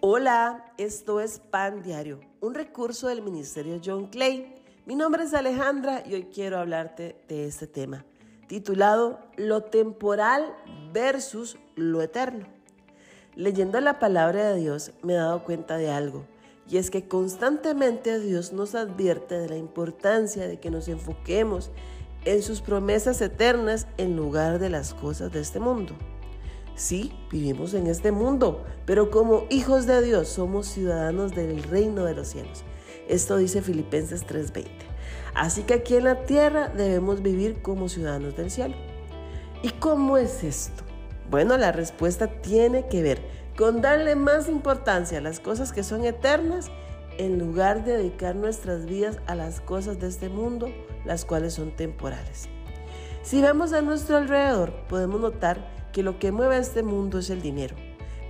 Hola, esto es Pan Diario, un recurso del Ministerio John Clay. Mi nombre es Alejandra y hoy quiero hablarte de este tema, titulado Lo temporal versus lo eterno. Leyendo la palabra de Dios me he dado cuenta de algo, y es que constantemente Dios nos advierte de la importancia de que nos enfoquemos en sus promesas eternas en lugar de las cosas de este mundo. Sí, vivimos en este mundo, pero como hijos de Dios somos ciudadanos del reino de los cielos. Esto dice Filipenses 3:20. Así que aquí en la tierra debemos vivir como ciudadanos del cielo. ¿Y cómo es esto? Bueno, la respuesta tiene que ver con darle más importancia a las cosas que son eternas en lugar de dedicar nuestras vidas a las cosas de este mundo, las cuales son temporales. Si vemos a nuestro alrededor, podemos notar que lo que mueve este mundo es el dinero.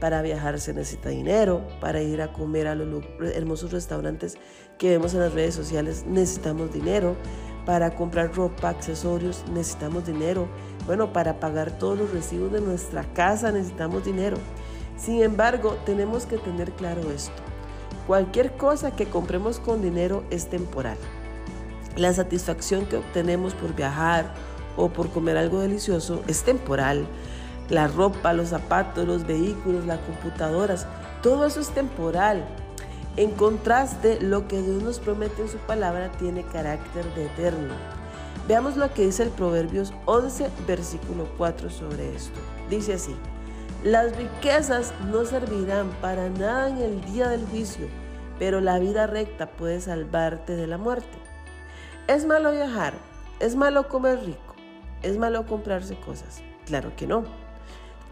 Para viajar se necesita dinero, para ir a comer a los hermosos restaurantes que vemos en las redes sociales necesitamos dinero, para comprar ropa, accesorios necesitamos dinero, bueno, para pagar todos los recibos de nuestra casa necesitamos dinero. Sin embargo, tenemos que tener claro esto. Cualquier cosa que compremos con dinero es temporal. La satisfacción que obtenemos por viajar o por comer algo delicioso es temporal. La ropa, los zapatos, los vehículos, las computadoras, todo eso es temporal. En contraste, lo que Dios nos promete en su palabra tiene carácter de eterno. Veamos lo que dice el Proverbios 11, versículo 4 sobre esto. Dice así, las riquezas no servirán para nada en el día del juicio, pero la vida recta puede salvarte de la muerte. ¿Es malo viajar? ¿Es malo comer rico? ¿Es malo comprarse cosas? Claro que no.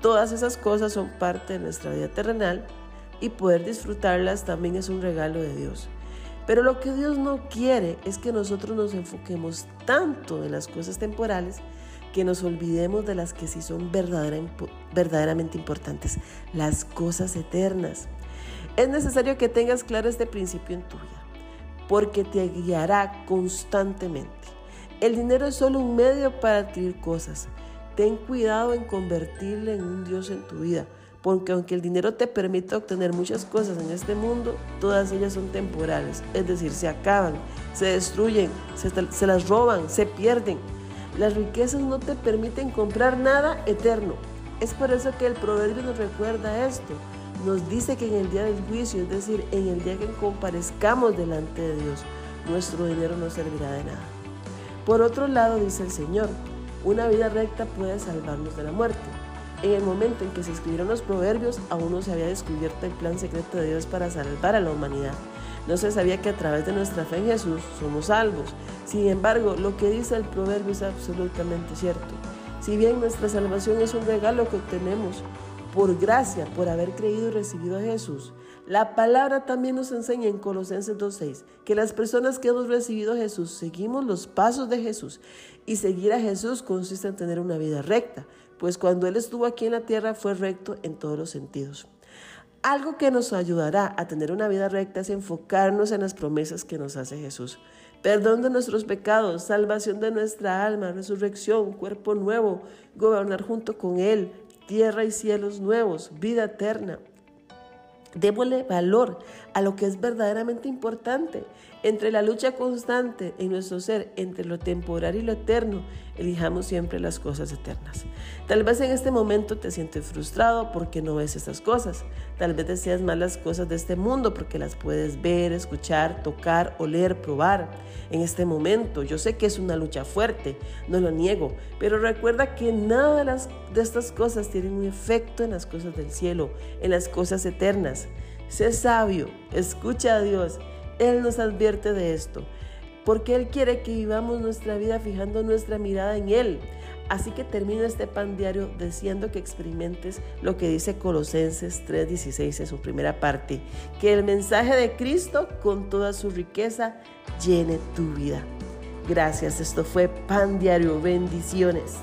Todas esas cosas son parte de nuestra vida terrenal y poder disfrutarlas también es un regalo de Dios. Pero lo que Dios no quiere es que nosotros nos enfoquemos tanto en las cosas temporales que nos olvidemos de las que sí son verdaderamente importantes, las cosas eternas. Es necesario que tengas claro este principio en tu vida, porque te guiará constantemente. El dinero es solo un medio para adquirir cosas, Ten cuidado en convertirle en un Dios en tu vida, porque aunque el dinero te permita obtener muchas cosas en este mundo, todas ellas son temporales, es decir, se acaban, se destruyen, se, las roban, se pierden. Las riquezas no te permiten comprar nada eterno. Es por eso que el proverbio nos recuerda esto. Nos dice que en el día del juicio, es decir, en el día que comparezcamos delante de Dios, nuestro dinero no servirá de nada. Por otro lado, dice el Señor, una vida recta puede salvarnos de la muerte. En el momento en que se escribieron los proverbios, aún no se había descubierto el plan secreto de Dios para salvar a la humanidad. No se sabía que a través de nuestra fe en Jesús somos salvos. Sin embargo, lo que dice el proverbio es absolutamente cierto. Si bien nuestra salvación es un regalo que obtenemos por gracia, por haber creído y recibido a Jesús. La palabra también nos enseña en Colosenses 2.6 que las personas que hemos recibido a Jesús seguimos los pasos de Jesús y seguir a Jesús consiste en tener una vida recta, pues cuando Él estuvo aquí en la tierra fue recto en todos los sentidos. Algo que nos ayudará a tener una vida recta es enfocarnos en las promesas que nos hace Jesús. Perdón de nuestros pecados, salvación de nuestra alma, resurrección, cuerpo nuevo, gobernar junto con Él, tierra y cielos nuevos, vida eterna. Démosle valor a lo que es verdaderamente importante. Entre la lucha constante en nuestro ser, entre lo temporal y lo eterno, elijamos siempre las cosas eternas. Tal vez en este momento te sientes frustrado porque no ves estas cosas. Tal vez deseas más las cosas de este mundo porque las puedes ver, escuchar, tocar, oler, probar. En este momento yo sé que es una lucha fuerte, no lo niego, pero recuerda que nada de, estas cosas tienen un efecto en las cosas del cielo, en las cosas eternas. Sé sabio, escucha a Dios. Él nos advierte de esto, porque Él quiere que vivamos nuestra vida fijando nuestra mirada en Él. Así que termino este pan diario diciendo que experimentes lo que dice Colosenses 3:16 en su primera parte, que el mensaje de Cristo con toda su riqueza llene tu vida. Gracias, esto fue pan diario, bendiciones.